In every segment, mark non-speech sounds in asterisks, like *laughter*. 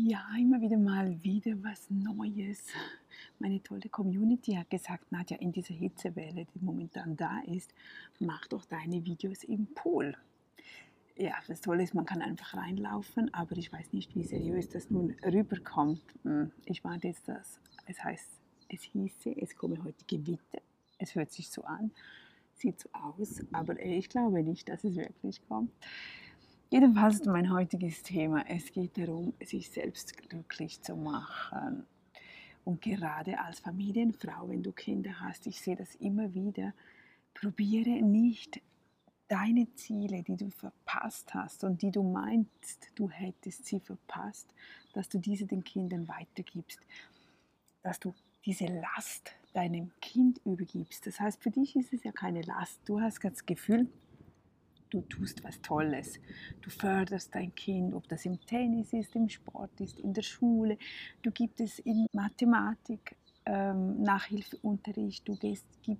Ja, immer wieder mal wieder was Neues. Meine tolle Community hat gesagt, Nadja, in dieser Hitzewelle, die momentan da ist, mach doch deine Videos im Pool. Ja, das Tolle ist, man kann einfach reinlaufen, aber ich weiß nicht, wie seriös das nun rüberkommt. Hm, ich warte jetzt das. Es heißt, es hieße, es komme heute Gewitter. Es hört sich so an, sieht so aus, aber ich glaube nicht, dass es wirklich kommt. Jedenfalls mein heutiges Thema. Es geht darum, sich selbst glücklich zu machen. Und gerade als Familienfrau, wenn du Kinder hast, ich sehe das immer wieder, probiere nicht deine Ziele, die du verpasst hast und die du meinst, du hättest sie verpasst, dass du diese den Kindern weitergibst, dass du diese Last deinem Kind übergibst. Das heißt, für dich ist es ja keine Last. Du hast das Gefühl, du tust was Tolles. Du förderst dein Kind, ob das im Tennis ist, im Sport ist, in der Schule. Du gibst es in Mathematik, ähm, Nachhilfeunterricht, du, gehst, gib,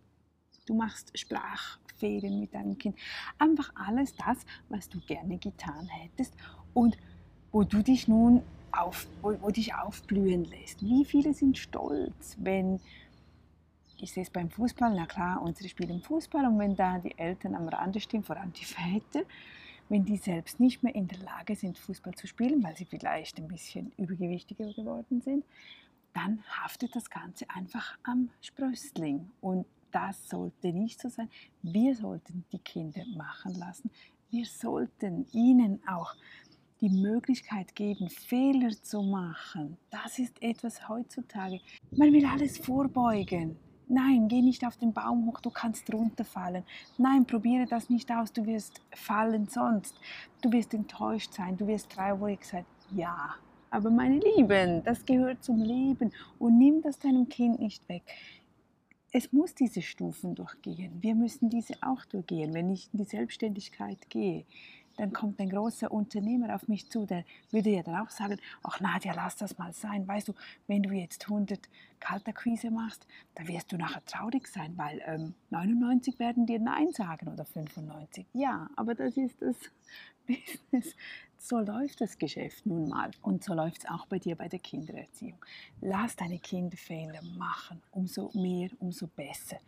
du machst Sprachferien mit deinem Kind. Einfach alles das, was du gerne getan hättest und wo du dich nun auf, wo, wo dich aufblühen lässt. Wie viele sind stolz, wenn ich sehe es beim Fußball, na klar, unsere spielen Fußball und wenn da die Eltern am Rande stehen, vor allem die Väter, wenn die selbst nicht mehr in der Lage sind, Fußball zu spielen, weil sie vielleicht ein bisschen übergewichtiger geworden sind, dann haftet das Ganze einfach am Sprössling. Und das sollte nicht so sein. Wir sollten die Kinder machen lassen. Wir sollten ihnen auch die Möglichkeit geben, Fehler zu machen. Das ist etwas heutzutage. Man will alles vorbeugen. Nein, geh nicht auf den Baum hoch, du kannst runterfallen. Nein, probiere das nicht aus, du wirst fallen sonst. Du wirst enttäuscht sein, du wirst traurig sein. Ja, aber meine Lieben, das gehört zum Leben und nimm das deinem Kind nicht weg. Es muss diese Stufen durchgehen. Wir müssen diese auch durchgehen, wenn ich in die Selbstständigkeit gehe dann kommt ein großer Unternehmer auf mich zu, der würde ja dann auch sagen, ach Nadja, lass das mal sein. Weißt du, wenn du jetzt 100 Kaltakquise machst, dann wirst du nachher traurig sein, weil ähm, 99 werden dir Nein sagen oder 95. Ja, aber das ist das *laughs* Business. So läuft das Geschäft nun mal. Und so läuft es auch bei dir bei der Kindererziehung. Lass deine Kinder Fehler machen. Umso mehr, umso besser.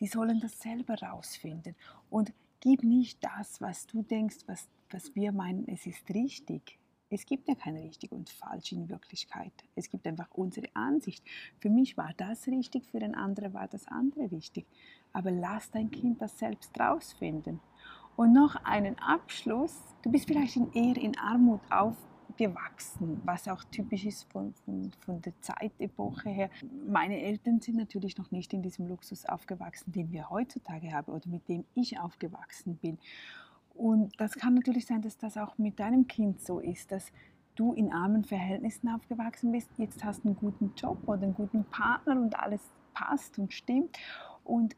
Die sollen das selber rausfinden. Und Gib nicht das, was du denkst, was, was wir meinen, es ist richtig. Es gibt ja kein richtig und falsch in Wirklichkeit. Es gibt einfach unsere Ansicht. Für mich war das richtig, für den anderen war das andere richtig. Aber lass dein Kind das selbst rausfinden. Und noch einen Abschluss. Du bist vielleicht eher in Armut auf, gewachsen, was auch typisch ist von, von, von der Zeitepoche her. Meine Eltern sind natürlich noch nicht in diesem Luxus aufgewachsen, den wir heutzutage haben oder mit dem ich aufgewachsen bin. Und das kann natürlich sein, dass das auch mit deinem Kind so ist, dass du in armen Verhältnissen aufgewachsen bist, jetzt hast du einen guten Job oder einen guten Partner und alles passt und stimmt. Und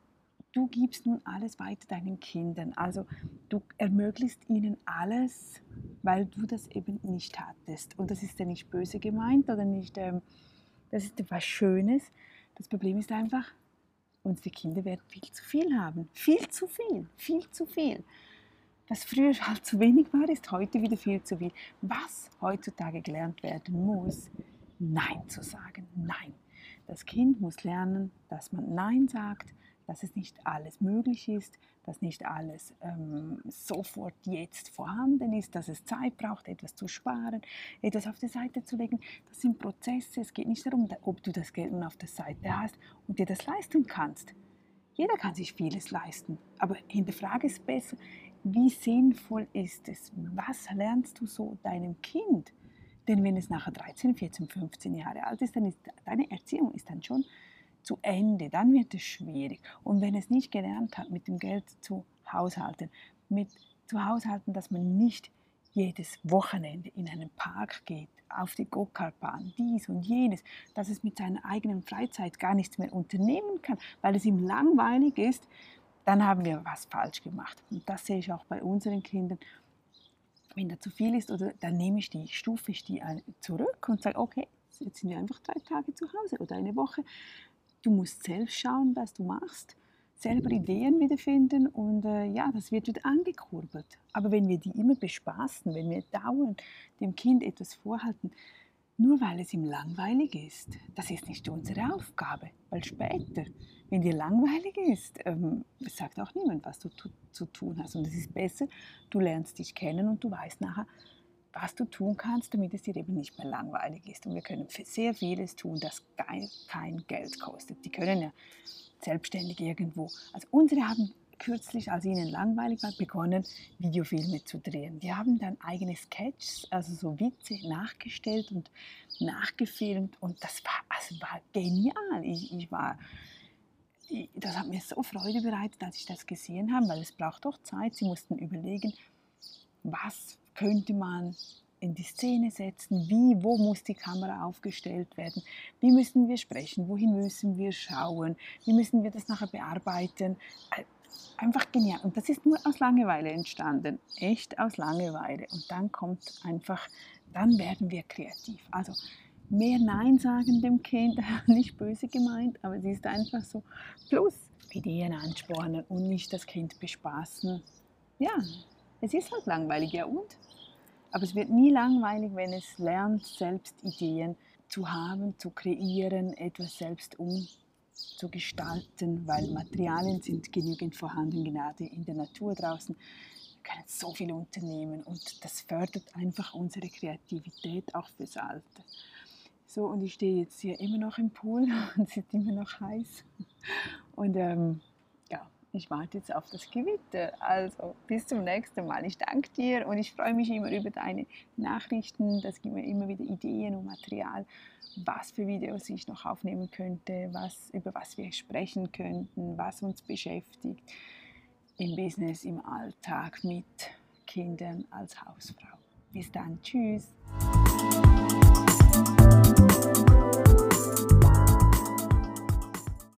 du gibst nun alles weiter deinen Kindern. Also du ermöglichst ihnen alles, weil du das eben nicht hattest. Und das ist ja nicht böse gemeint oder nicht, ähm, das ist etwas Schönes. Das Problem ist einfach, unsere Kinder werden viel zu viel haben. Viel zu viel, viel zu viel. Was früher halt zu wenig war, ist heute wieder viel zu viel. Was heutzutage gelernt werden muss, Nein zu sagen. Nein. Das Kind muss lernen, dass man Nein sagt, dass es nicht alles möglich ist, dass nicht alles ähm, sofort jetzt vorhanden ist, dass es Zeit braucht, etwas zu sparen, etwas auf die Seite zu legen. Das sind Prozesse. Es geht nicht darum, ob du das Geld nun auf der Seite hast und dir das leisten kannst. Jeder kann sich vieles leisten, aber hinterfrage es besser, wie sinnvoll ist es? Was lernst du so deinem Kind? Denn wenn es nachher 13, 14, 15 Jahre alt ist, dann ist deine Erziehung ist dann schon zu Ende, dann wird es schwierig. Und wenn es nicht gelernt hat, mit dem Geld zu haushalten, mit zu haushalten, dass man nicht jedes Wochenende in einen Park geht, auf die Go-Kart-Bahn, dies und jenes, dass es mit seiner eigenen Freizeit gar nichts mehr unternehmen kann, weil es ihm langweilig ist, dann haben wir was falsch gemacht. Und das sehe ich auch bei unseren Kindern. Wenn da zu viel ist, oder dann nehme ich die, stufe ich die zurück und sage, okay, jetzt sind wir einfach drei Tage zu Hause oder eine Woche. Du musst selbst schauen, was du machst, selber Ideen wiederfinden und äh, ja, das wird wieder angekurbelt. Aber wenn wir die immer bespaßen, wenn wir dauernd dem Kind etwas vorhalten, Nur weil es ihm langweilig ist, das ist nicht unsere Aufgabe, weil später, wenn dir langweilig ist, ähm, sagt auch niemand, was du zu tun hast. Und es ist besser, du lernst dich kennen und du weißt nachher, was du tun kannst, damit es dir eben nicht mehr langweilig ist. Und wir können sehr vieles tun, das kein Geld kostet. Die können ja selbstständig irgendwo. Also unsere haben kürzlich, als ihnen langweilig war, begonnen, Videofilme zu drehen. Die haben dann eigene Sketches, also so Witze nachgestellt und nachgefilmt und das war, also war genial. Ich, ich war, ich, das hat mir so Freude bereitet, als ich das gesehen habe, weil es braucht doch Zeit. Sie mussten überlegen, was könnte man in die Szene setzen, wie, wo muss die Kamera aufgestellt werden, wie müssen wir sprechen, wohin müssen wir schauen, wie müssen wir das nachher bearbeiten. Äh, einfach genial. Und das ist nur aus Langeweile entstanden, echt aus Langeweile. Und dann kommt einfach, dann werden wir kreativ. Also mehr Nein sagen dem Kind, *laughs* nicht böse gemeint, aber es ist einfach so. Plus Ideen anspornen und nicht das Kind bespaßen. Ja, es ist halt langweilig, ja und? Aber es wird nie langweilig, wenn es lernt, selbst Ideen zu haben, zu kreieren, etwas selbst umzugestalten, weil Materialien sind genügend vorhanden, gerade in der Natur draußen. Wir können so viel unternehmen und das fördert einfach unsere Kreativität auch fürs Alter. So, und ich stehe jetzt hier immer noch im Pool *laughs* und es ist immer noch heiß. Und ähm, ich warte jetzt auf das Gewitter. Also bis zum nächsten Mal. Ich danke dir und ich freue mich immer über deine Nachrichten. Das gibt mir immer wieder Ideen und Material, was für Videos ich noch aufnehmen könnte, was, über was wir sprechen könnten, was uns beschäftigt im Business, im Alltag mit Kindern als Hausfrau. Bis dann, tschüss.